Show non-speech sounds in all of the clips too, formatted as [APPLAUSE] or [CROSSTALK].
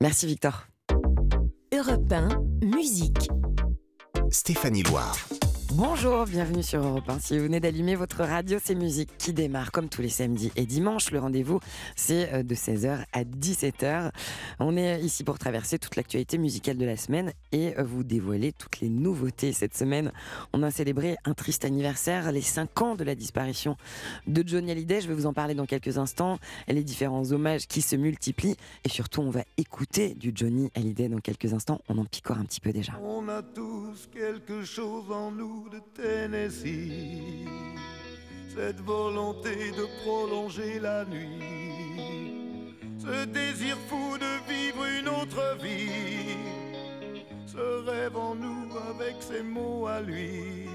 Merci Victor. Europe 1, musique. Stéphanie Loire. Bonjour, bienvenue sur Europe 1. Si vous venez d'allumer votre radio, c'est musique qui démarre comme tous les samedis et dimanches. Le rendez-vous, c'est euh, de 16h à 17h. On est ici pour traverser toute l'actualité musicale de la semaine et euh, vous dévoiler toutes les nouveautés. Cette semaine, on a célébré un triste anniversaire, les 5 ans de la disparition de Johnny Hallyday. Je vais vous en parler dans quelques instants. Les différents hommages qui se multiplient et surtout, on va écouter du Johnny Hallyday dans quelques instants. On en picore un petit peu déjà. On a tous quelque chose en nous de Tennessee, cette volonté de prolonger la nuit, ce désir fou de vivre une autre vie, ce rêve en nous avec ses mots à lui.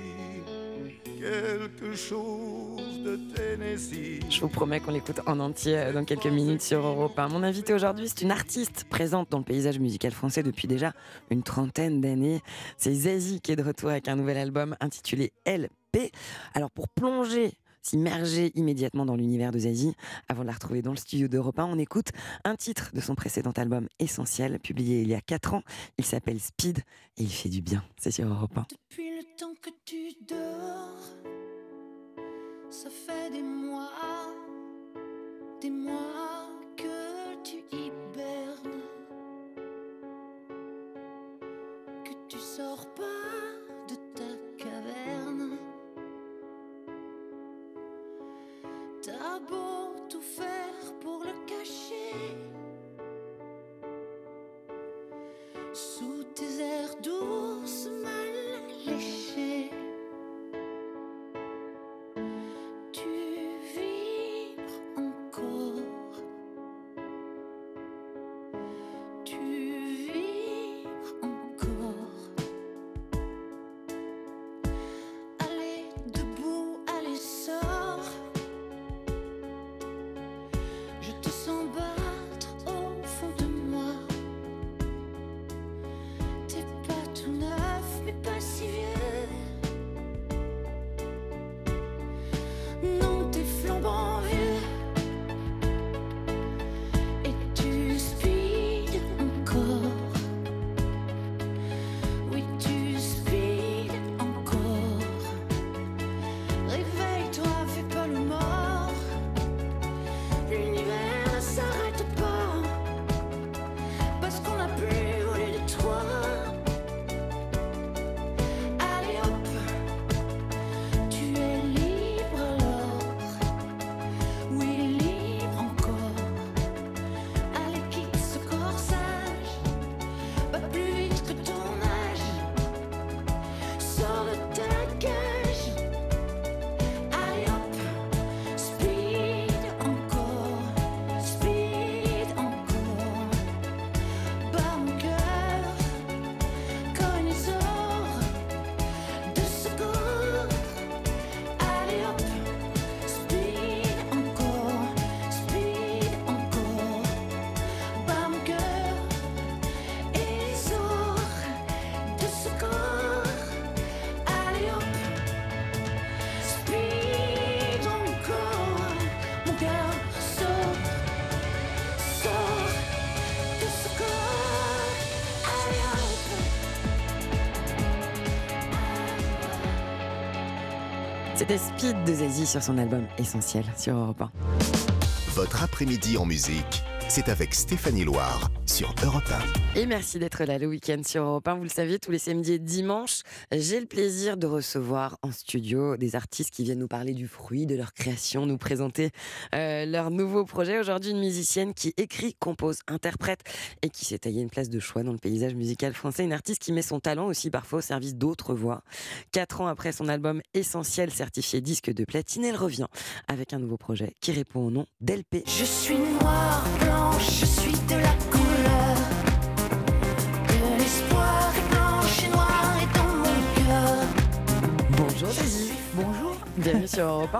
Quelque chose de Tennessee. Je vous promets qu'on l'écoute en entier dans quelques minutes sur Europe 1. Mon invité aujourd'hui, c'est une artiste présente dans le paysage musical français depuis déjà une trentaine d'années. C'est Zazie qui est de retour avec un nouvel album intitulé LP. Alors pour plonger s'immerger immédiatement dans l'univers de Zazie. Avant de la retrouver dans le studio d'Europe 1, on écoute un titre de son précédent album Essentiel, publié il y a 4 ans. Il s'appelle Speed et il fait du bien. C'est sur Europe 1. Depuis le temps que tu dors, ça fait des mois, que tu hibernes, beau tout C'était Speed de Zazie sur son album Essentiel sur Europe 1. Votre après-midi en musique, c'est avec Stéphanie Loire sur Europe 1. Et merci d'être là le week-end sur Europe 1. Vous le savez, tous les samedis et dimanches, j'ai le plaisir de recevoir en studio des artistes qui viennent nous parler du fruit de leur création, nous présenter euh, leur nouveau projet. Aujourd'hui, une musicienne qui écrit, compose, interprète et qui s'est taillée une place de choix dans le paysage musical français. Une artiste qui met son talent aussi parfois au service d'autres voix. Quatre ans après son album Essentiel certifié disque de platine, elle revient avec un nouveau projet qui répond au nom d'LP. Je suis noire, blanche, je suis de la Bienvenue sur [LAUGHS] Europe 1.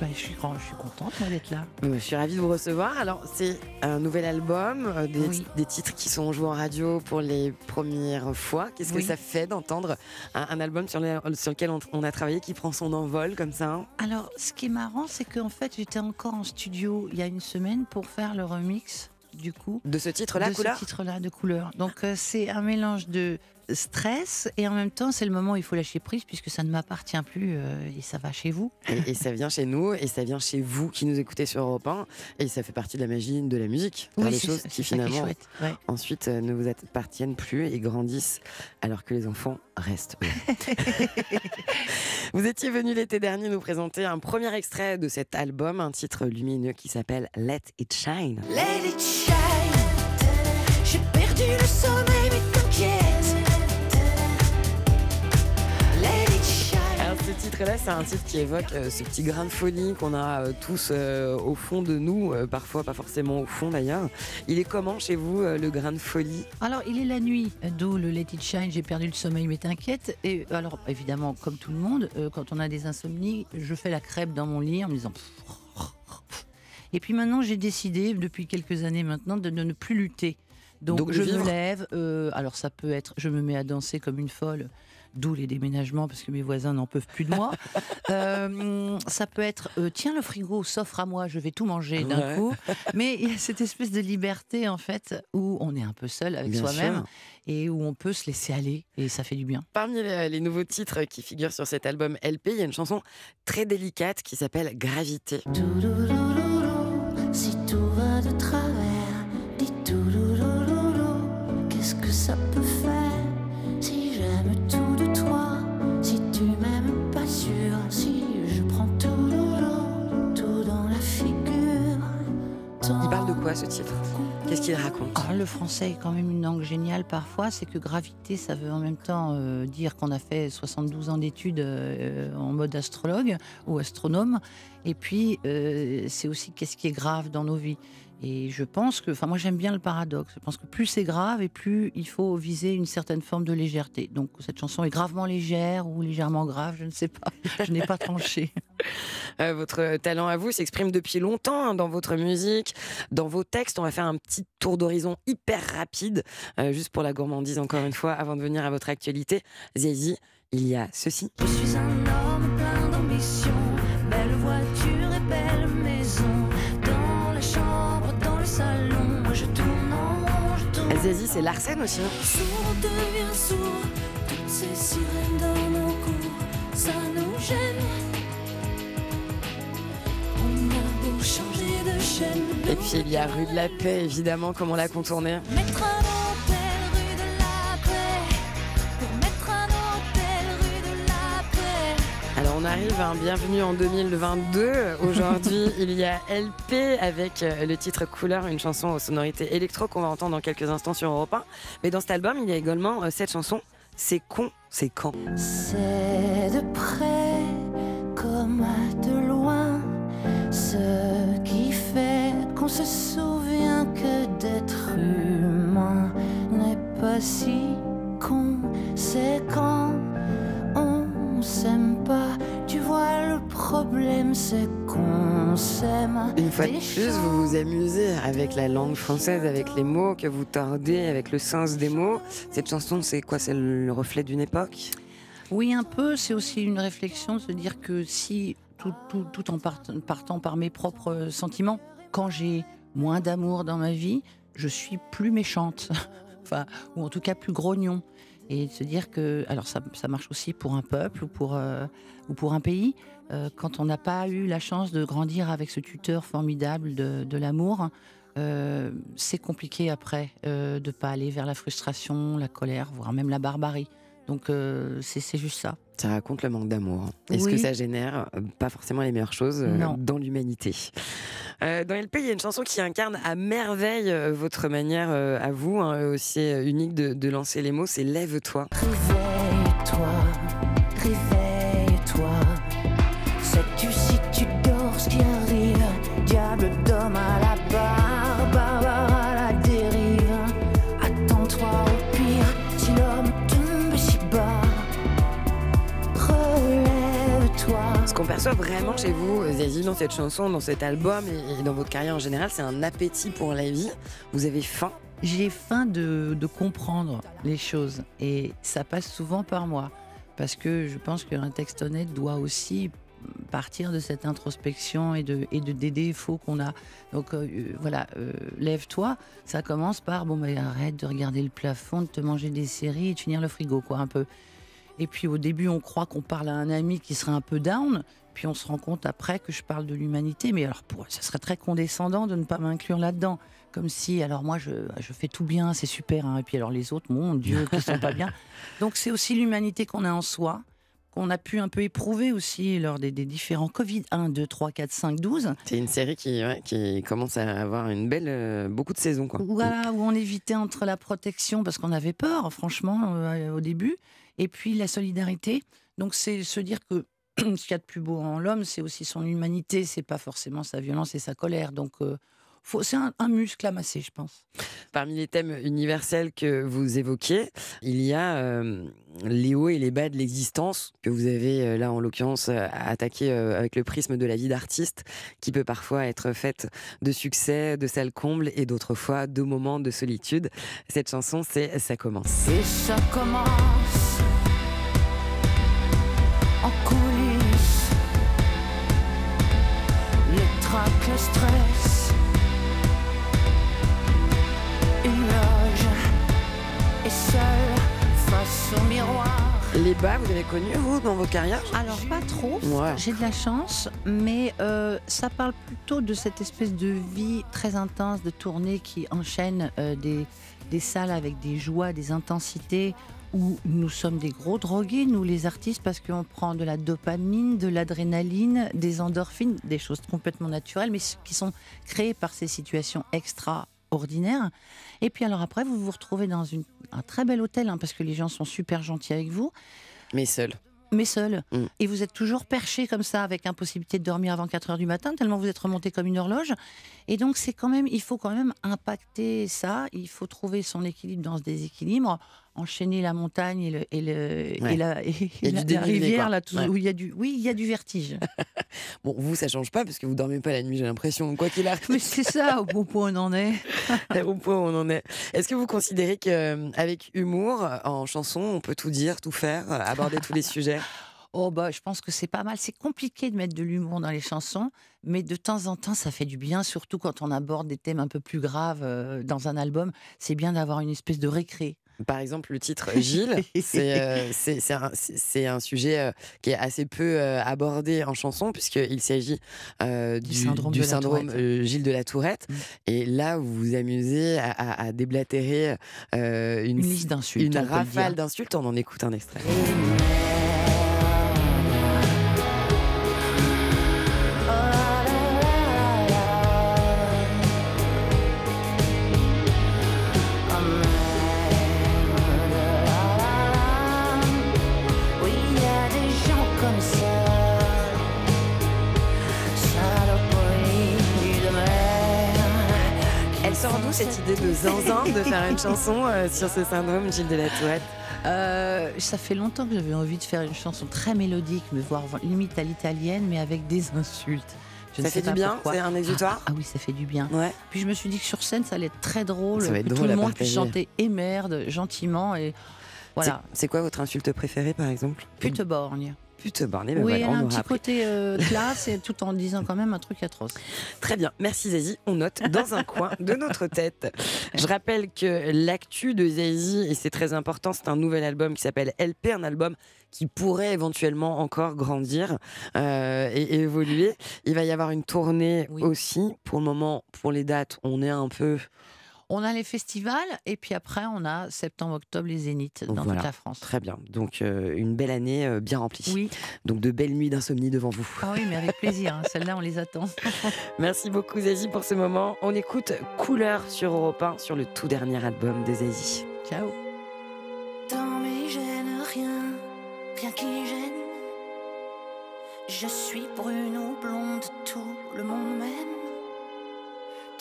Bah, je, suis, grand- je suis contente d'être là. Euh, Je suis ravie de vous recevoir. Alors, c'est un nouvel album, euh, des, Oui. des titres qui sont joués en radio pour les premières fois. Qu'est-ce que ça fait d'entendre un, un album sur, les- sur lequel on, on a travaillé qui prend son envol comme ça hein? Alors, ce qui est marrant, c'est qu'en fait, j'étais encore en studio il y a une semaine pour faire le remix du coup. De ce titre-là, de couleur? ce titre-là, de couleur. Donc euh, c'est un mélange de stress et en même temps c'est le moment où il faut lâcher prise puisque ça ne m'appartient plus euh, et ça va chez vous. et, et ça vient chez nous, et ça vient chez vous qui nous écoutez sur Europe 1, et ça fait partie de la magie de la musique. Des c'est choses ça- qui finalement. Ouais. ensuite euh, ne vous appartiennent plus et grandissent alors que les enfants restent eux. [LAUGHS] vous étiez venu l'été dernier nous présenter un premier extrait de cet album, un titre lumineux qui s'appelle Let It Shine. Let it shine. J'ai perdu le sommeil, Titre-là, c'est un titre qui évoque euh, ce petit grain de folie qu'on a euh, tous euh, au fond de nous, euh, parfois pas forcément au fond d'ailleurs. Il est comment chez vous le grain de folie? Alors, il est la nuit, d'où le Let It Shine, j'ai perdu le sommeil, mais t'inquiète. Et alors, évidemment, comme tout le monde, quand on a des insomnies, je fais la crêpe dans mon lit en me disant. Et puis maintenant, j'ai décidé, depuis quelques années maintenant, de, ne plus lutter. Donc, je vivre. me lève. alors, ça peut être, je me mets à danser comme une folle. D'où les déménagements parce que mes voisins n'en peuvent plus de moi. [LAUGHS] Euh, ça peut être euh, tiens le frigo s'offre à moi, je vais tout manger d'un Ouais. coup. Mais il y a cette espèce de liberté en fait où on est un peu seul avec soi-même et où on peut se laisser aller et ça fait du bien. Parmi les, les nouveaux titres qui figurent sur cet album LP, il y a une chanson très délicate qui s'appelle Gravité. Ce titre Qu'est-ce qu'il raconte? Ah, le français est quand même une langue géniale parfois. C'est que gravité, ça veut en même temps euh, dire qu'on a fait 72 ans d'études euh, en mode astrologue ou astronome. Et puis, euh, c'est aussi qu'est-ce qui est grave dans nos vies. Et je pense que, enfin, moi j'aime bien le paradoxe. Je pense que plus c'est grave et plus il faut viser une certaine forme de légèreté. Donc cette chanson est gravement légère ou légèrement grave, je ne sais pas. Je n'ai pas tranché. [LAUGHS] [LAUGHS] Euh, Votre talent à vous s'exprime depuis longtemps hein, dans votre musique, dans vos textes. On va faire un petit tour d'horizon hyper rapide, euh, juste pour la gourmandise encore une fois, avant de venir à votre actualité. Zizi, il y a ceci. Je suis un homme plein d'ambition, belle voiture et belle maison. Zizi, c'est Larsen aussi. Sourd, on devient sourd, toutes ces sirènes dans nos cours, ça nous gêne. On a beau changer de chaîne. Et puis il y a Rue de la Paix, évidemment, comment la contourner. Mettre on arrive à un bienvenue en 2022. Aujourd'hui, [LAUGHS] il y a LP avec euh, le titre Couleur, une chanson aux sonorités électro qu'on va entendre dans quelques instants sur Europe 1. Mais dans cet album, il y a également euh, cette chanson C'est con, c'est quand C'est de près comme de loin ce qui fait qu'on se souvient que d'être humain n'est pas si con. C'est quand on s'aime pas. Tu vois, le problème c'est qu'on s'aime. Une fois de plus, vous vous amusez avec la langue française, avec les mots que vous tordez, avec le sens des mots. Cette chanson, c'est quoi? C'est le reflet d'une époque? Oui, un peu. C'est aussi une réflexion de se dire que si, tout, tout- tout en part- partant par mes propres sentiments, quand j'ai moins d'amour dans ma vie, je suis plus méchante. [LAUGHS] enfin, ou en tout cas plus grognon. Et de se dire que, alors ça, ça marche aussi pour un peuple ou pour, euh, ou pour un pays, euh, quand on n'a pas eu la chance de grandir avec ce tuteur formidable de, de l'amour, euh, c'est compliqué après de pas aller vers la frustration, la colère, voire même la barbarie. Donc c'est juste ça. Ça raconte le manque d'amour. Est-ce Oui. que ça génère pas forcément les meilleures choses Non. dans l'humanité? Euh, Dans LP, il y a une chanson qui incarne à merveille euh, votre manière euh, à vous, hein, aussi unique de lancer les mots, c'est Lève-toi. Perçoit vraiment chez vous, Zazie, dans cette chanson, dans cet album et, dans votre carrière en général, c'est un appétit pour la vie. Vous avez faim? J'ai faim de, de comprendre les choses et ça passe souvent par moi parce que je pense qu'un texte honnête doit aussi partir de cette introspection et de, et de des défauts qu'on a. Donc euh, voilà, euh, lève-toi. Ça commence par bon, bah, arrête de regarder le plafond, de te manger des séries et de finir le frigo, quoi, un peu. Et puis au début, on croit qu'on parle à un ami qui serait un peu down. Puis on se rend compte après que je parle de l'humanité. Mais alors, pour, ça serait très condescendant de ne pas m'inclure là-dedans. Comme si, alors moi, je, je fais tout bien, c'est super. hein. Et puis alors les autres, mon Dieu, [LAUGHS] qui sont pas bien. Donc c'est aussi l'humanité qu'on a en soi, qu'on a pu un peu éprouver aussi lors des, des différents Covid 1, 2, 3, 4, 5, 12. C'est une série qui, ouais, qui commence à avoir une belle, euh, beaucoup de saisons. Quoi. Voilà, où on évitait entre la protection, parce qu'on avait peur, franchement, euh, au début, et puis la solidarité. Donc c'est se dire que [CLEARS THROAT] ce qu'il y a de plus beau en l'homme, c'est aussi son humanité, c'est pas forcément sa violence et sa colère. Donc euh, c'est un, un muscle à masser, je pense. Parmi les thèmes universels que vous évoquiez, il y a euh, les hauts et les bas de l'existence que vous avez euh, là en l'occurrence attaqué euh, avec le prisme de la vie d'artiste qui peut parfois être faite de succès, de salles combles et d'autres fois de moments de solitude. Cette chanson c'est Ça commence. Et ça commence en coulisses. Le trac, le stress. Une loge et seule face au miroir. Les bas, vous avez connu vous dans votre carrière Alors pas trop, Ouais. j'ai de la chance, mais euh, ça parle plutôt de cette espèce de vie très intense de tournée qui enchaîne euh, des, des salles avec des joies, des intensités, où nous sommes des gros drogués, nous les artistes, parce qu'on prend de la dopamine, de l'adrénaline, des endorphines, des choses complètement naturelles, mais qui sont créées par ces situations extraordinaires. Et puis alors après, vous vous retrouvez dans une, un très bel hôtel, hein, parce que les gens sont super gentils avec vous Mais seul. mais seul. Mm. Et vous êtes toujours perché comme ça, avec impossibilité de dormir avant 4 heures du matin, tellement vous êtes remonté comme une horloge. Et donc, c'est quand même, il faut quand même impacter ça. Il faut trouver son équilibre dans ce déséquilibre, enchaîner la montagne et, le, et, le, Ouais. et la, et dénivelé, rivière, quoi. là, tout- Ouais. où il y a du, oui, il y a du vertige. [LAUGHS] Bon, vous ça change pas parce que vous dormez pas la nuit, j'ai l'impression. Quoi qu'il arrive. mais c'est ça, au bon point on en est. [LAUGHS] au point on en est. Est-ce que vous considérez qu'avec humour, en chanson, on peut tout dire, tout faire, euh, aborder tous les sujets? Oh bah, je pense que c'est pas mal. C'est compliqué de mettre de l'humour dans les chansons, mais de temps en temps, ça fait du bien, surtout quand on aborde des thèmes un peu plus graves euh, dans un album. C'est bien d'avoir une espèce de récré. Par exemple, le titre Gilles, [LAUGHS] c'est euh, c'est- un, sujet euh, qui est assez peu euh, abordé en chanson, puisqu'il s'agit euh, Du du, syndrome du de la syndrome Tourette. euh, Gilles de la Tourette. Mm. Et là, vous vous amusez à, à- à déblatérer euh, une, Une liste d'insultes. une rafale d'insultes. On en écoute un extrait. Oui, zinzin de faire une chanson euh, sur ce syndrome Gilles de la Tourette Euh, ça fait longtemps que j'avais envie de faire une chanson très mélodique, mais voire limite à l'italienne, mais avec des insultes. Je ne Ça sais fait du pas bien pourquoi. C'est un exutoire Ah oui, ça fait du bien. Ouais. Puis je me suis dit que sur scène, ça allait être très drôle, Ça va être que tout drôle le à monde puisse chanter et merde gentiment et voilà. C'est- C'est quoi votre insulte préférée, par exemple? Pute borgne. Pute bornée, ben oui, voilà, elle a un petit appris. côté euh, [LAUGHS] classe et tout en disant quand même un truc atroce. Très bien, merci Zazie. On note dans un coin de notre tête. Je rappelle que l'actu de Zazie, et c'est très important, c'est un nouvel album qui s'appelle LP, un album qui pourrait éventuellement encore grandir euh, et évoluer. Il va y avoir une tournée Oui. aussi. Pour le moment, pour les dates, on est un peu... On a les festivals et puis après on a septembre-octobre les zéniths dans Voilà. toute la France. Très bien. Donc, euh, une belle année euh, bien remplie. Oui, Donc, de belles nuits d'insomnie devant vous. ah oui, mais avec plaisir. hein. Celle-là, on les attend. [LAUGHS] Merci beaucoup Zazie pour ce moment. On écoute Couleur sur Europe 1 sur le tout dernier album de Zazie. Ciao. Dans mes gènes, rien, rien qui gêne. Je suis brune ou blonde, tout le monde m'aime.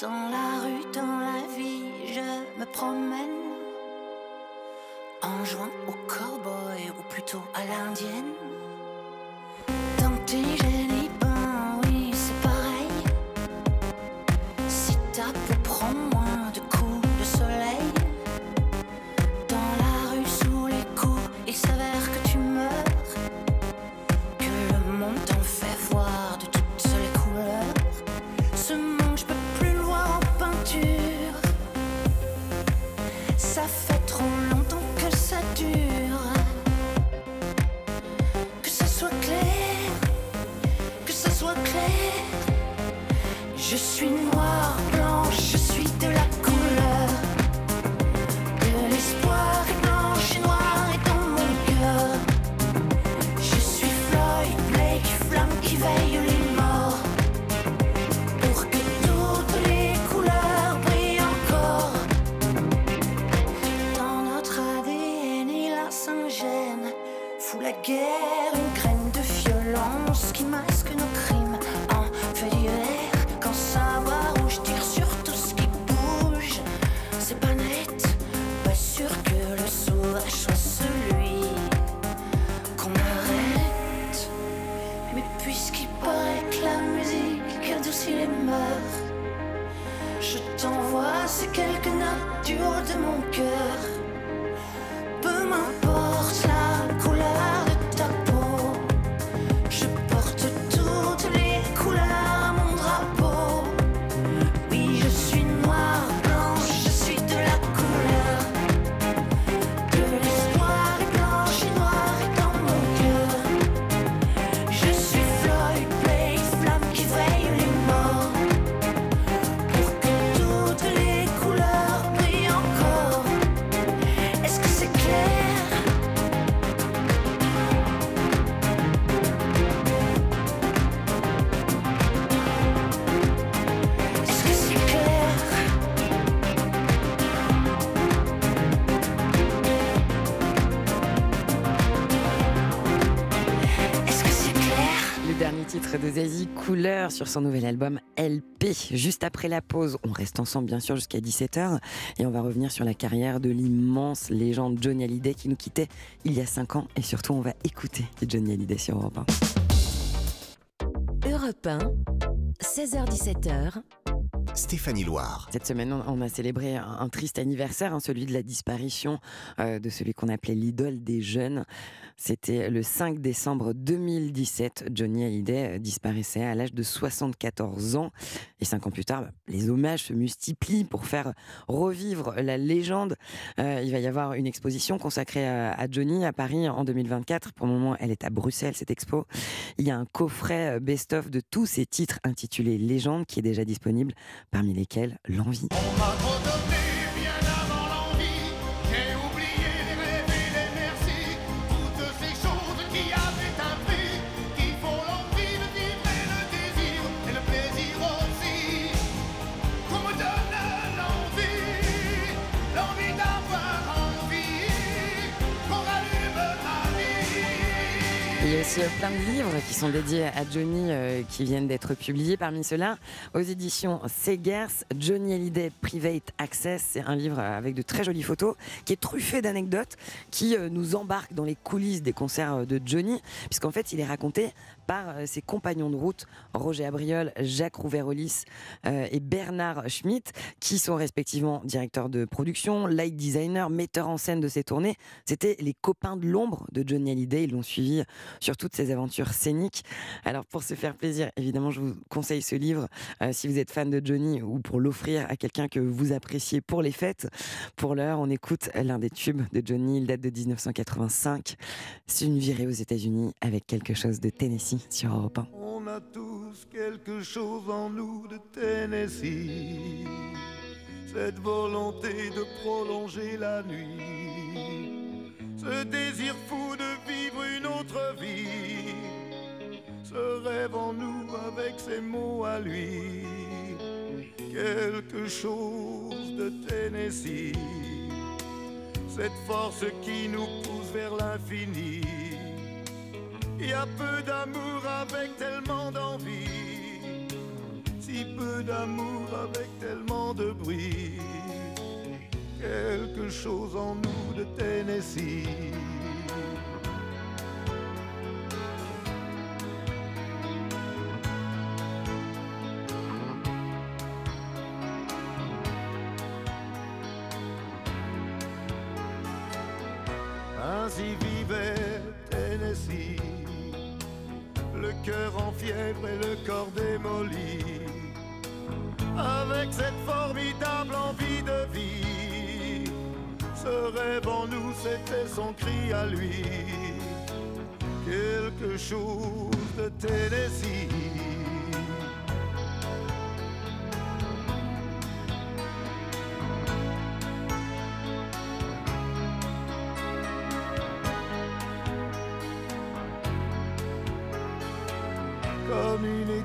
Dans la rue, dans la vie, je me promène. En jouant au cowboy ou plutôt à l'indienne. Dans tes Sur son nouvel album LP. Juste après la pause, on reste ensemble bien sûr jusqu'à 17h et on va revenir sur la carrière de l'immense légende Johnny Hallyday qui nous quittait il y a 5 ans et surtout on va écouter Johnny Hallyday sur Europe 1. Europe 1, 16h17h, Stéphanie Loire. Cette semaine, on a célébré un, triste anniversaire, hein, celui de la disparition euh, de celui qu'on appelait l'idole des jeunes. C'était le 5 décembre 2017. Johnny Hallyday euh, disparaissait à l'âge de 74 ans. Et cinq ans plus tard, les hommages se multiplient pour faire revivre la légende. Euh, il va y avoir une exposition consacrée à, à Johnny à Paris en 2024. Pour le moment, elle est à Bruxelles, cette expo. Il y a un coffret best-of de tous ces titres intitulés Légende qui est déjà disponible, parmi lesquels L'envie. Aussi euh, plein de livres qui sont dédiés à Johnny euh, qui viennent d'être publiés. Parmi ceux-là, aux éditions Segers, Johnny Hallyday Private Access. C'est un livre avec de très jolies photos qui est truffé d'anecdotes qui euh, nous embarquent dans les coulisses des concerts de Johnny, puisqu'en fait, il est raconté par ses compagnons de route, Roger Abriol, Jacques Rouverolis euh, et Bernard Schmitt, qui sont respectivement directeurs de production, light designer, metteurs en scène de ses tournées. C'était les copains de l'ombre de Johnny Hallyday. Ils l'ont suivi sur toutes ses aventures scéniques. Alors, pour se faire plaisir, évidemment, je vous conseille ce livre euh, si vous êtes fan de Johnny ou pour l'offrir à quelqu'un que vous appréciez pour les fêtes. Pour l'heure, on écoute l'un des tubes de Johnny. Il date de 1985. C'est une virée aux États-Unis avec quelque chose de Tennessee sur Europe 1. On a tous quelque chose en nous de Tennessee. Cette volonté de prolonger la nuit. Ce désir fou de vivre une autre vie. Ce rêve en nous avec ses mots à lui. Quelque chose de Tennessee. Cette force qui nous pousse vers l'infini. Il y a peu d'amour avec tellement d'envie, si peu d'amour avec tellement de bruit. Chose en nous de Tennessee.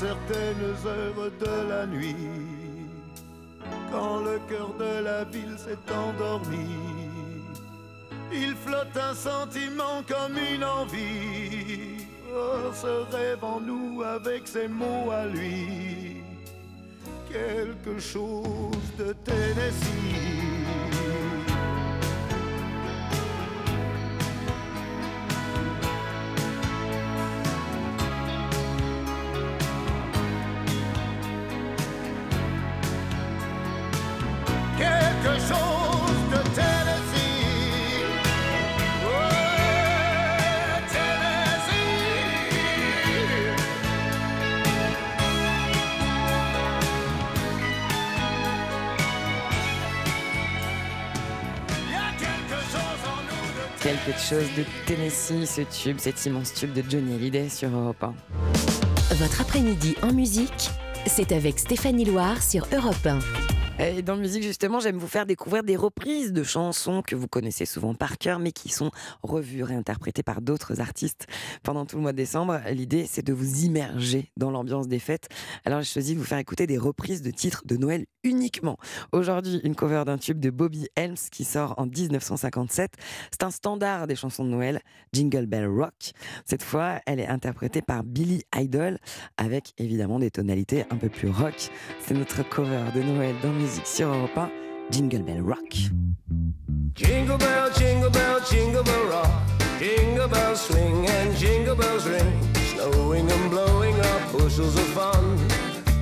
Certaines heures de la nuit, quand le cœur de la ville s'est endormi, il flotte un sentiment comme une envie. Oh, ce rêve en nous avec ses mots à lui, quelque chose de Tennessee. De Tennessee, ce tube, cet immense tube de Johnny Hallyday sur Europe 1. Votre après-midi en musique, c'est avec Stéphanie Loire sur Europe 1. Et dans la musique, justement, j'aime vous faire découvrir des reprises de chansons que vous connaissez souvent par cœur, mais qui sont revues, réinterprétées par d'autres artistes pendant tout le mois de décembre. L'idée, c'est de vous immerger dans l'ambiance des fêtes. Alors, j'ai choisi de vous faire écouter des reprises de titres de Noël uniquement. Aujourd'hui, une cover d'un tube de Bobby Helms qui sort en 1957. C'est un standard des chansons de Noël, Jingle Bell Rock. Cette fois, elle est interprétée par Billy Idol avec évidemment des tonalités un peu plus rock. C'est notre cover de Noël dans musique musique sur Europe 1, Jingle Bell Rock. Jingle bell, jingle bell, jingle bell rock. Jingle bells swing and jingle bells ring. Snowing and blowing up bushels of fun.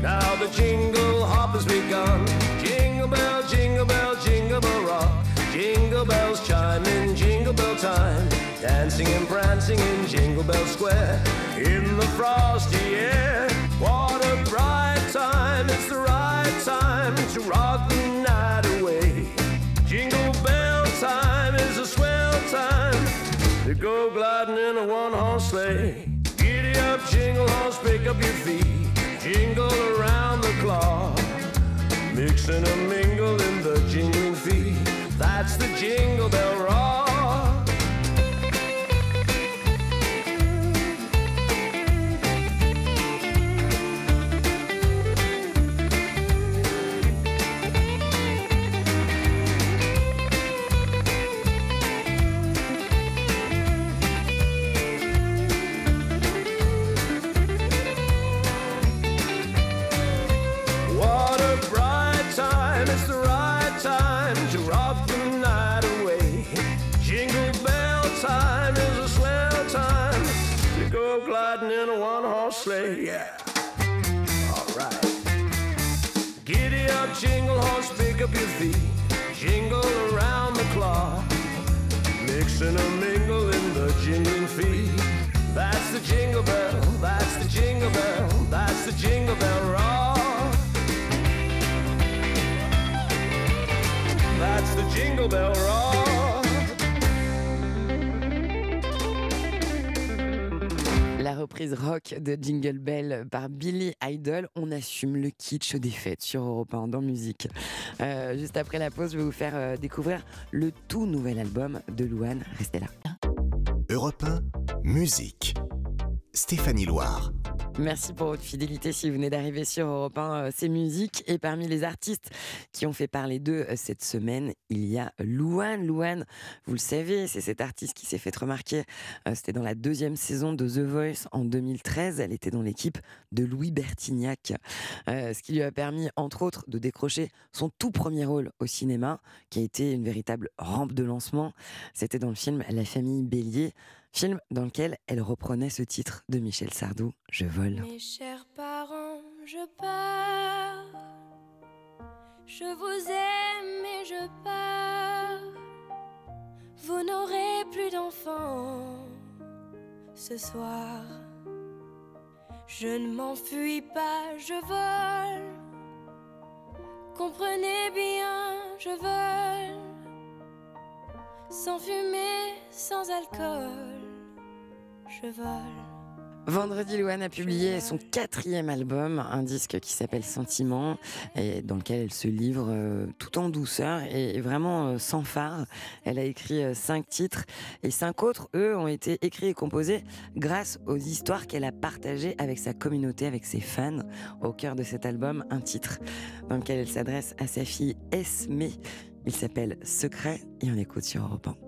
Now the jingle hop has begun. Jingle bell, jingle bell, jingle bell rock. Jingle bells chime in jingle bell time. Dancing and prancing in Jingle Bell Square. In the frosty air. What a bright time, it's the time to rock the night away. Jingle bell time is a swell time to go gliding in a one horse sleigh. Giddy up, jingle horse, pick up your feet. Jingle around the clock. Mix and a mingle in the jingling feet. That's the jingle bell rock. riding in a one horse sleigh. Yeah. All right. Giddy up, jingle horse, pick up your feet. Jingle around the clock. Mixing and mingling the jingling feet. That's the jingle bell, that's the jingle bell, that's the jingle bell rock. That's the jingle bell rock. Reprise rock de Jingle Bell par Billy Idol. On assume le kitsch des fêtes sur Europe 1 dans musique. Euh, juste après la pause, je vais vous faire euh, découvrir le tout nouvel album de Louane. Restez là. Europe 1, musique. Stéphanie Loire. Merci pour votre fidélité si vous venez d'arriver sur Europe 1, euh, c'est musique. Et parmi les artistes qui ont fait parler d'eux euh, cette semaine, il y a Louane. Louane, vous le savez, c'est cette artiste qui s'est fait remarquer. Euh, c'était dans la deuxième saison de The Voice en 2013. Elle était dans l'équipe de Louis Bertignac. ce qui lui a permis, entre autres, de décrocher son tout premier rôle au cinéma, qui a été une véritable rampe de lancement. C'était dans le film La famille Bélier film dans lequel elle reprenait ce titre de Michel Sardou, Je vole. Mes chers parents, je pars. Je vous aime et je pars. vous n'aurez plus d'enfants ce soir. Je ne m'enfuis pas, je vole. Comprenez bien, je vole. Sans fumée, sans alcool, je vole. Vendredi, Louane a publié son quatrième album, un disque qui s'appelle Sentiment, et dans lequel elle se livre euh, tout en douceur et vraiment euh, sans phare. Elle a écrit euh, cinq titres et cinq autres, eux, ont été écrits et composés grâce aux histoires qu'elle a partagées avec sa communauté, avec ses fans. Au cœur de cet album, un titre dans lequel elle s'adresse à sa fille Esme. Il s'appelle Secret et on écoute sur Europe 1.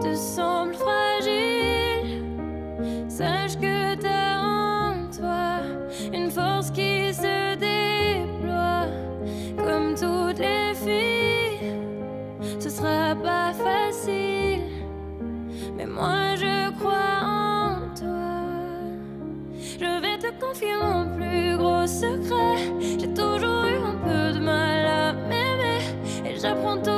te semblent fragiles, sache que t'as en toi une force qui se déploie comme toutes les filles. Ce sera pas facile, mais moi je crois en toi. Je vais te confier mon plus gros secret. J'ai toujours eu un peu de mal à m'aimer et j'apprends tous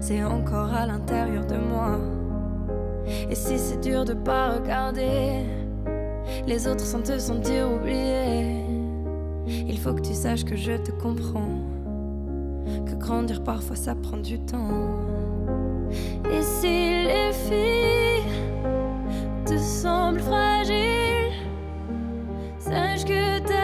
c'est encore à l'intérieur de moi. Et si c'est dur de pas regarder les autres sans te sentir oublié, il faut que tu saches que je te comprends, que grandir parfois ça prend du temps. Et si les filles te semblent fragiles, sache que t'as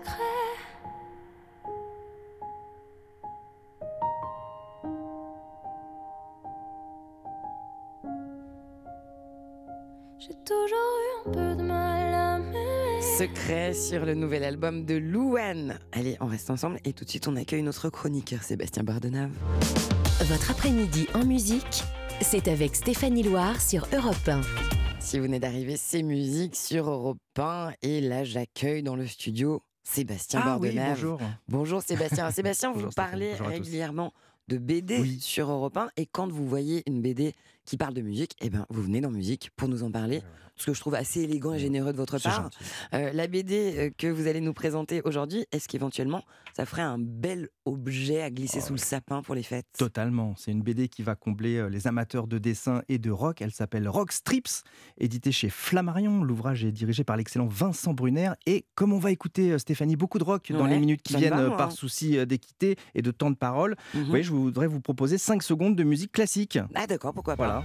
Secret sur le nouvel album de Louane. Allez, on reste ensemble et tout de suite on accueille notre chroniqueur Sébastien Bardenave. Votre après-midi en musique, c'est avec Stéphanie Loire sur Europe 1. Si vous venez d'arriver, c'est musique sur Europe 1 et là j'accueille dans le studio Sébastien Ah oui, bonjour. Bonjour Sébastien. Sébastien, [LAUGHS] vous Bonjour parlez régulièrement de BD Oui. sur Europe 1 et quand vous voyez une BD qui parle de musique, eh ben, vous venez dans musique pour nous en parler, ce que je trouve assez élégant et généreux de votre part. Euh, la BD euh, que vous allez nous présenter aujourd'hui, est-ce qu'éventuellement ça ferait un bel objet à glisser Oh sous le sapin pour les fêtes? Totalement. C'est une BD qui va combler euh, les amateurs de dessin et de rock. Elle s'appelle Rock Strips, éditée chez Flammarion. L'ouvrage est dirigé par l'excellent Vincent Brunner. Et comme on va écouter, Stéphanie, beaucoup de rock dans les minutes qui viennent va, par souci euh, d'équité et de temps de parole, vous voyez, je voudrais vous proposer 5 secondes de musique classique. Ah d'accord, pourquoi pas Voilà.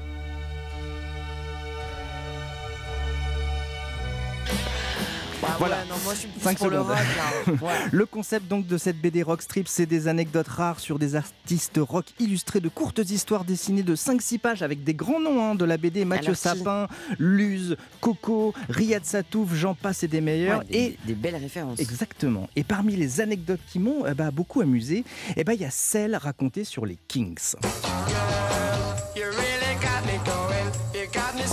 Ah Voilà. ouais, non, moi je suis plus Cinq pour le secondes. rock. là. [LAUGHS] Ouais. Le concept donc de cette BD Rock Strip, c'est des anecdotes rares sur des artistes rock illustrés de courtes histoires dessinées de 5-6 pages avec des grands noms hein, de la BD Mathieu Alors, qui Sapin, Luz, Coco, Riyad Satouf, j'en passe et des meilleurs. Ouais, des, et des belles références. Exactement. Et parmi les anecdotes qui m'ont eh ben, beaucoup amusé, eh ben, il y a celle racontée sur les Kings.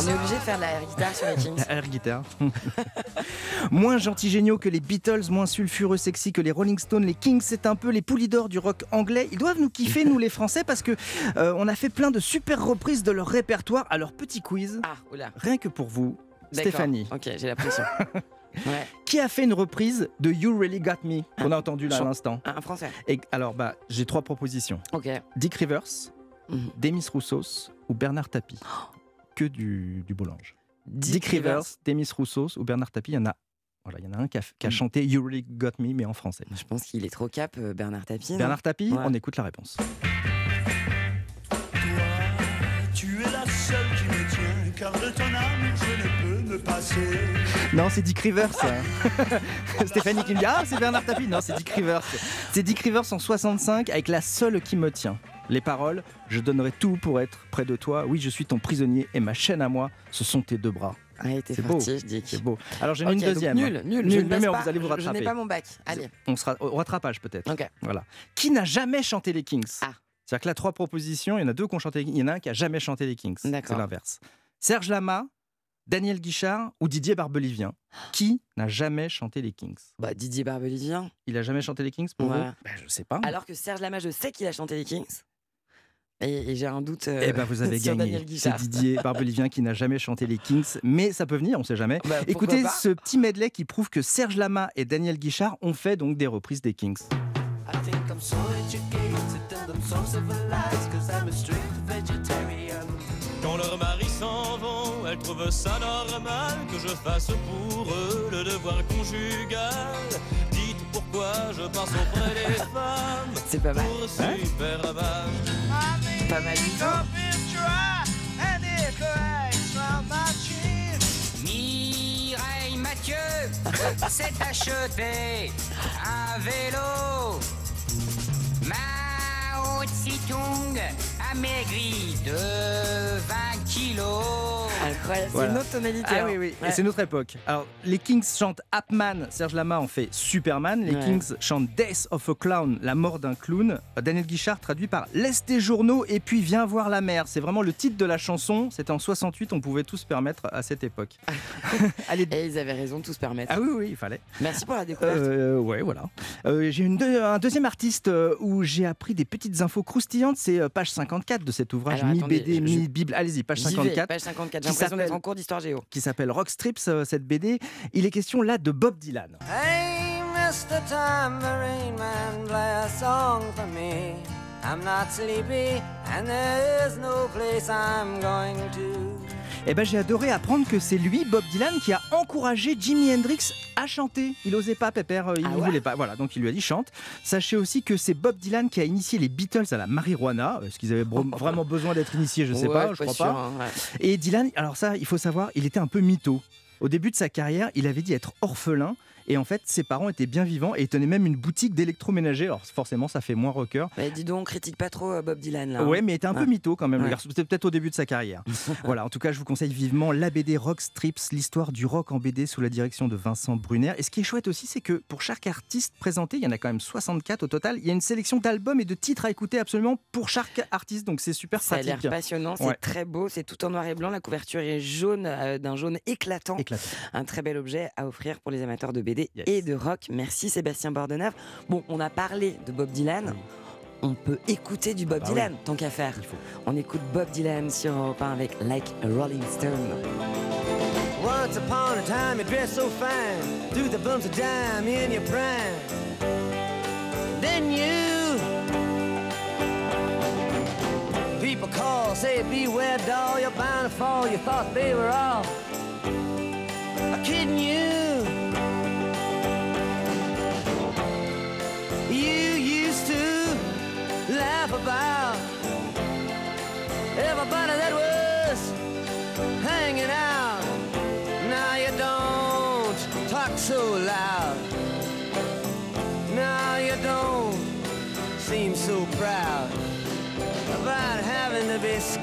On est obligé de faire de la air guitare sur les Kings. La [LAUGHS] air guitare. [LAUGHS] moins gentils géniaux que les Beatles, moins sulfureux sexy que les Rolling Stones, les Kings, c'est un peu les poulidors du rock anglais. Ils doivent nous kiffer, nous les Français, parce que euh, on a fait plein de super reprises de leur répertoire. Alors petit quiz, Ah, oula. rien que pour vous. Stéphanie. Ok, j'ai la pression. [LAUGHS] ouais. Qui a fait une reprise de You Really Got Me qu'on a entendu là à l'instant Un français. Et alors bah j'ai trois propositions. Ok. Dick Rivers, Mhm. Demis Roussos ou Bernard Tapie. Que du, du beau linge. Dick, Rivers, Demis Roussos ou Bernard Tapie, il y en a. Voilà, il y en a un qui a, qui a Mm. chanté You Really Got Me, mais en français. Je pense qu'il est trop cap, euh, Bernard Tapie. Bernard Tapie, Ouais. on écoute la réponse. Tu es la seule qui me tient, car de ton âme je ne peux me passer. Non, c'est Dick Rivers. [LAUGHS] Stéphanie qui me dit Ah, c'est Bernard Tapie. Non, c'est Dick Rivers. C'est Dick Rivers en 65 avec la seule qui me tient. Les paroles Je donnerai tout pour être près de toi. Oui, je suis ton prisonnier et ma chaîne à moi, ce sont tes deux bras. Ah, il était C'est beau. Alors j'en ai Ok, une deuxième. Nul, nul. Nul, je mais non, pas. vous allez vous Je- Je rattraper. n'ai pas mon bac. Allez. On sera au rattrapage peut-être. Ok. Voilà. Qui n'a jamais chanté les Kings Ah. C'est-à-dire que là, trois propositions, il y en a deux qui ont chanté les Kings. Il y en a un qui a jamais chanté les Kings. C'est l'inverse. Serge Lama, Daniel Guichard ou Didier Barbelivien. Qui n'a jamais chanté les Kings Bah, Didier Barbelivien. Il a jamais chanté les Kings pour Ouais. vous? Ben, Je sais pas. Alors que Serge Lama, je sais qu'il a chanté les Kings. Et, et j'ai un doute. euh, Eh ben vous avez [LAUGHS] gagné. C'est. Didier [LAUGHS] Barbelivien qui n'a jamais chanté les Kings, mais ça peut venir, on sait jamais. Bah, Écoutez ce petit medley qui prouve que Serge Lama et Daniel Guichard ont fait donc des reprises des Kings. I think I'm so educated and I'm so civilized, cause I'm a strict vegetarian. Quand leurs maris s'en vont, elles trouvent ça normal que je fasse pour eux le devoir conjugal. Je passe auprès des femmes C'est pas mal. pour super mal. Pas mal du tout. Mireille Mathieu [LAUGHS] s'est acheté un vélo. Mao Tse-tung a maigri de 20 kilos. Incroyable. C'est Voilà. une autre tonalité. Ah hein. oui, oui, Ouais. et c'est notre époque. Alors, les Kings chantent Apman, Serge Lama en fait Superman. Les Ouais. Kings chantent Death of a Clown, la mort d'un clown. Daniel Guichard traduit par Laisse tes journaux et puis viens voir la mer. C'est vraiment le titre de la chanson. C'était en 68, on pouvait tout se permettre à cette époque. [LAUGHS] Allez, Et ils avaient raison de tout se permettre. ah oui, oui, il fallait. Merci pour la découverte. Euh, ouais, voilà. Euh, j'ai une deux- un deuxième artiste euh, où j'ai appris des petites infos croustillantes. C'est euh, page 54 de cet ouvrage, mi-BD, je- mi-Bible. Allez-y, page J'y vais, 54. page 54. Qui J'ai l'impression d'être s'appelle- en cours d'histoire géo. qui s'appelle Rock Strips, euh, cette BD. Il est question là de Bob Dylan. Hey, Mr. Tambourine Man, play a song for me. I'm not sleepy, and there's no place I'm going to. Eh ben, j'ai adoré apprendre que c'est lui, Bob Dylan, qui a encouragé Jimi Hendrix à chanter. Il osait pas, Pépère, euh, il Ah ne ouais voulait pas. Voilà, donc il lui a dit chante. Sachez aussi que c'est Bob Dylan qui a initié les Beatles à la marijuana. Est-ce qu'ils avaient [LAUGHS] vraiment besoin d'être initiés Je sais Ouais, pas, je crois pas. hein, ouais. Et Dylan, alors ça, il faut savoir, il était un peu mytho. Au début de sa carrière, il avait dit être orphelin. Et en fait, ses parents étaient bien vivants et il tenait même une boutique d'électroménager. Alors forcément, ça fait moins rocker. Bah, dis donc, on critique pas trop euh, Bob Dylan là. hein. Ouais, mais il était un peu mytho quand même. Ouais. C'était peut-être au début de sa carrière. [LAUGHS] voilà, en tout cas, je vous conseille vivement la BD Rock Strips, l'histoire du rock en BD sous la direction de Vincent Brunner. Et ce qui est chouette aussi, c'est que pour chaque artiste présenté, il y en a quand même 64 au total, il y a une sélection d'albums et de titres à écouter absolument pour chaque artiste. Donc c'est super Ça a l'air pratique. passionnant, c'est Ouais. très beau, c'est tout en noir et blanc. La couverture est jaune, euh, d'un jaune éclatant. Éclatant. Un très bel objet à offrir pour les amateurs de BD Yes. et de rock. Merci Sébastien Bordeneuve. Bon, on a parlé de Bob Dylan. On peut écouter du Bob Bah Dylan, tant qu'à faire. Il faut. On écoute Bob Dylan sur Europe 1 avec Like a Rolling Stone. Once upon a time, you dressed so fine, threw the bumps of dime in your prime. Then you. People call, say, beware, doll, you're bound to fall. You thought they were all kidding you. You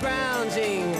to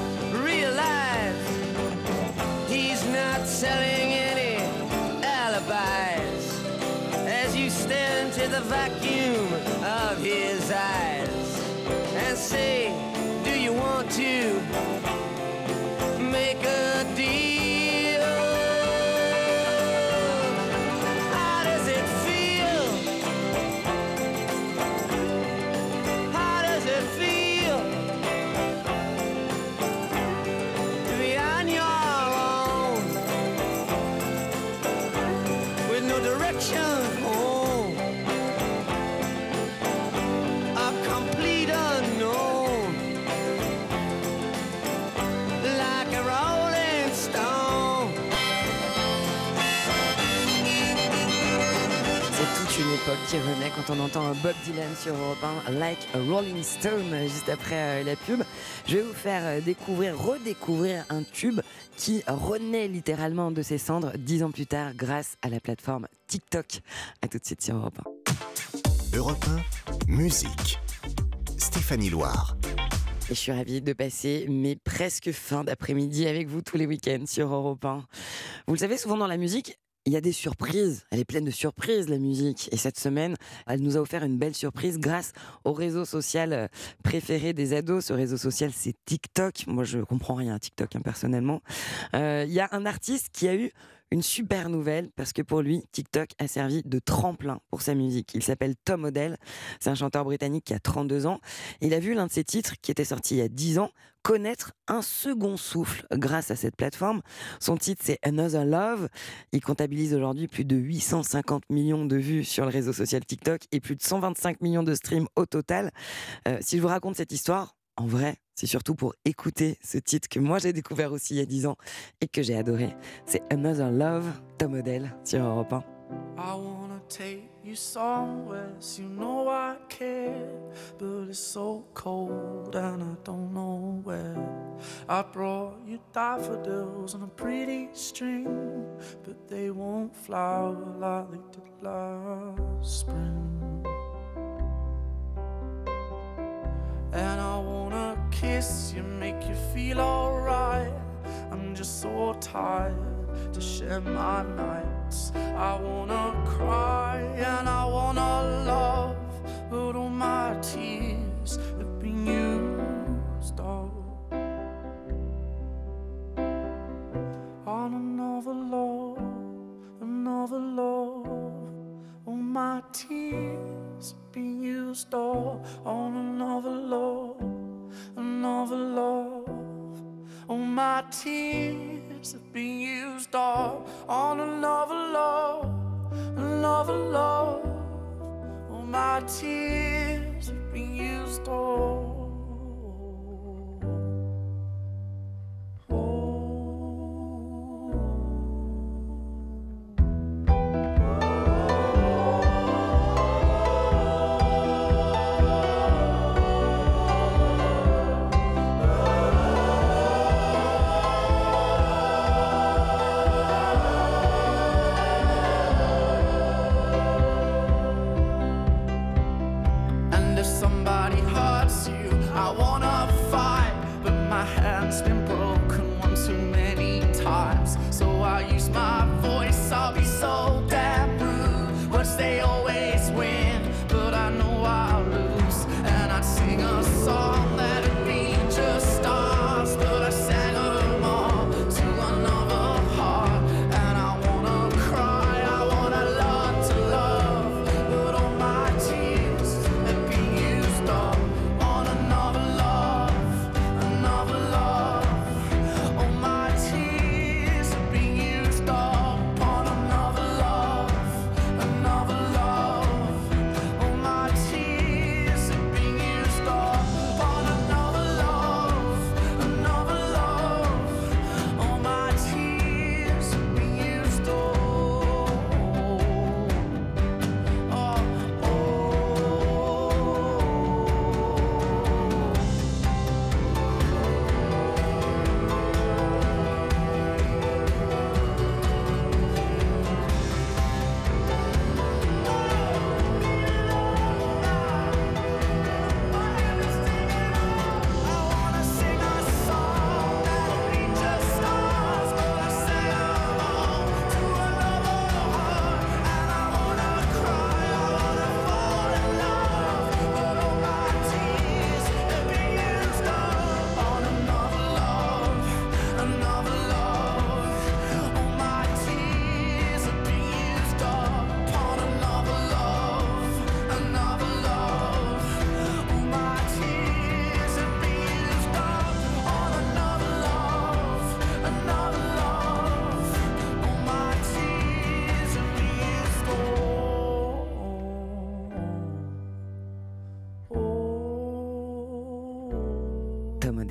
his eyes and say, Do you want to qui renaît quand on entend Bob Dylan sur Europe 1, Like a Rolling Stone, juste après euh, la pub. Je vais vous faire euh, découvrir, redécouvrir un tube qui renaît littéralement de ses cendres dix ans plus tard grâce à la plateforme TikTok. À tout de suite sur Europe 1. Europe 1, musique. Stéphanie Loire. Et je suis ravie de passer mes presque fins d'après-midi avec vous tous les week-ends sur Europe 1. Vous le savez, souvent dans la musique, il y a des surprises. Elle est pleine de surprises, la musique. Et cette semaine, elle nous a offert une belle surprise grâce au réseau social euh, préféré des ados. Ce réseau social, c'est TikTok. Moi, je comprends rien à TikTok, hein, personnellement. Euh, Il y a un artiste qui a eu une super nouvelle parce que pour lui, TikTok a servi de tremplin pour sa musique. Il s'appelle Tom Odell. C'est un chanteur britannique qui a 32 ans. Il a vu l'un de ses titres qui était sorti il y a 10 ans connaître un second souffle grâce à cette plateforme. Son titre, c'est Another Love. Il comptabilise aujourd'hui plus de 850 millions de vues sur le réseau social TikTok et plus de 125 millions de streams au total. Euh, si je vous raconte cette histoire, en vrai, c'est surtout pour écouter ce titre que moi j'ai découvert aussi il y a 10 ans et que j'ai adoré. C'est Another Love, Tom Odell sur Europe 1. I wanna take you somewhere, so you know I care. But it's so cold and I don't know where. I brought you daffodils on a pretty string, but they won't flower like they did last spring. And I wanna kiss you, make you feel alright. I'm just so tired to share my nights. I wanna cry and I wanna love, but all my tears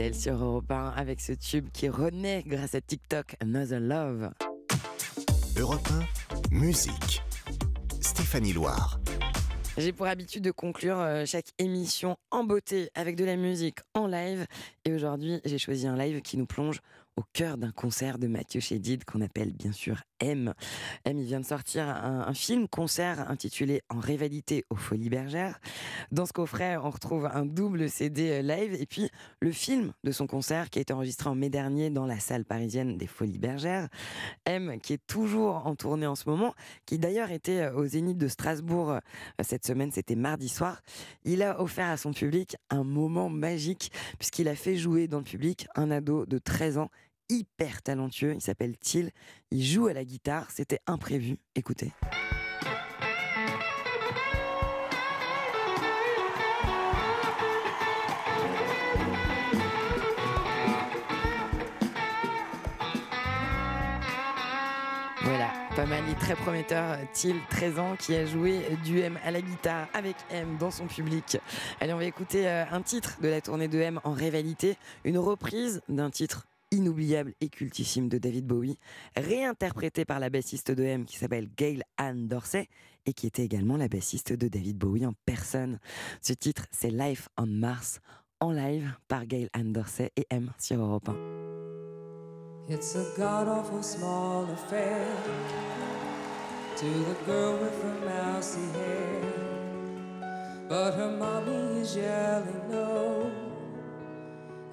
Sur Europe 1 avec ce tube qui renaît grâce à TikTok, Another Love. Europe 1, musique. Stéphanie Loire. J'ai pour habitude de conclure euh, chaque émission en beauté avec de la musique en live. Et aujourd'hui, j'ai choisi un live qui nous plonge au cœur d'un concert de Mathieu Chédid qu'on appelle bien sûr M. M, il vient de sortir un, un film-concert intitulé En rivalité aux Folies Bergères. Dans ce coffret, on retrouve un double CD live et puis le film de son concert qui a été enregistré en mai dernier dans la salle parisienne des Folies Bergères. M, qui est toujours en tournée en ce moment, qui d'ailleurs était au Zénith de Strasbourg euh, cette semaine, c'était mardi soir. Il a offert à son public un moment magique puisqu'il a fait jouer dans le public un ado de 13 ans hyper talentueux. Il s'appelle Till. Il joue à la guitare. C'était imprévu. Écoutez. Voilà, pas mal, très prometteur. Till, 13 ans, qui a joué du M à la guitare avec M dans son public. Allez, on va écouter euh, un titre de la tournée de M en rivalité, une reprise d'un titre inoubliable et cultissime de David Bowie, réinterprété par la bassiste de M qui s'appelle Gail Ann Dorsey et qui était également la bassiste de David Bowie en personne. Ce titre, c'est Life on Mars, en live par Gail Ann Dorsey et M sur Europe 1. It's a god awful small affair to the girl with the mousy hair. But her mommy is yelling no,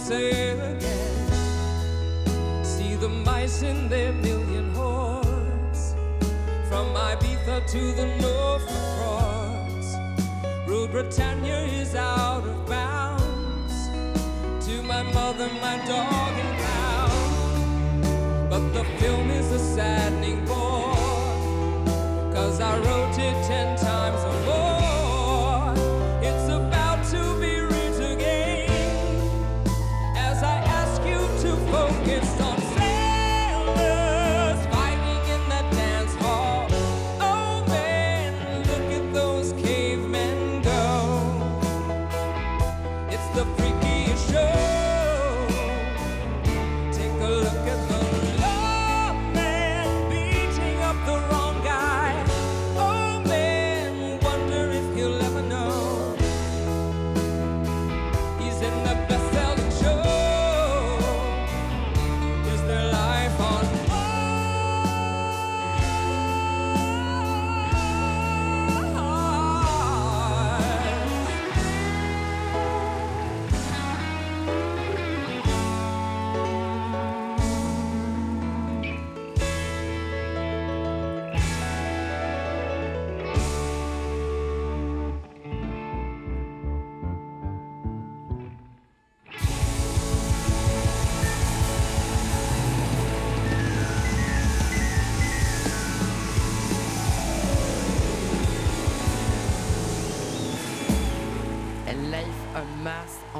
on again. See the mice in their million hordes. From Ibiza to the Norfolk Broads. Rule Britannia is out of bounds to my mother, my dog, and cow. But the film is a saddening bore, cause I wrote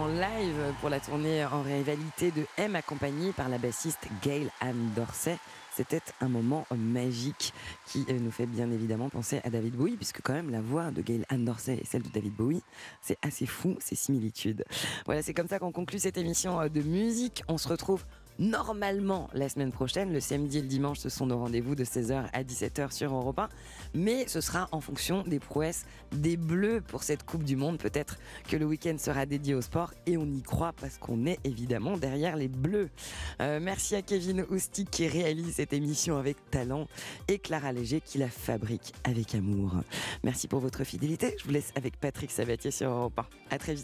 en live pour la tournée en rivalité de M accompagnée par la bassiste Gail Ann Dorsey. C'était un moment magique qui euh, nous fait bien évidemment penser à David Bowie, puisque quand même la voix de Gail Ann Dorsey et celle de David Bowie, c'est assez fou, ces similitudes. Voilà, c'est comme ça qu'on conclut cette émission euh, de musique. On se retrouve normalement la semaine prochaine. Le samedi et le dimanche, ce sont nos rendez-vous de 16h à 17h sur Europe 1. Mais ce sera en fonction des prouesses des Bleus pour cette Coupe du Monde. Peut-être que le week-end sera dédié au sport et on y croit parce qu'on est évidemment derrière les Bleus. Euh, merci à Kevin Oustic qui réalise cette émission avec talent et Clara Léger qui la fabrique avec amour. Merci pour votre fidélité. Je vous laisse avec Patrick Sabatier sur Europe 1. À très vite.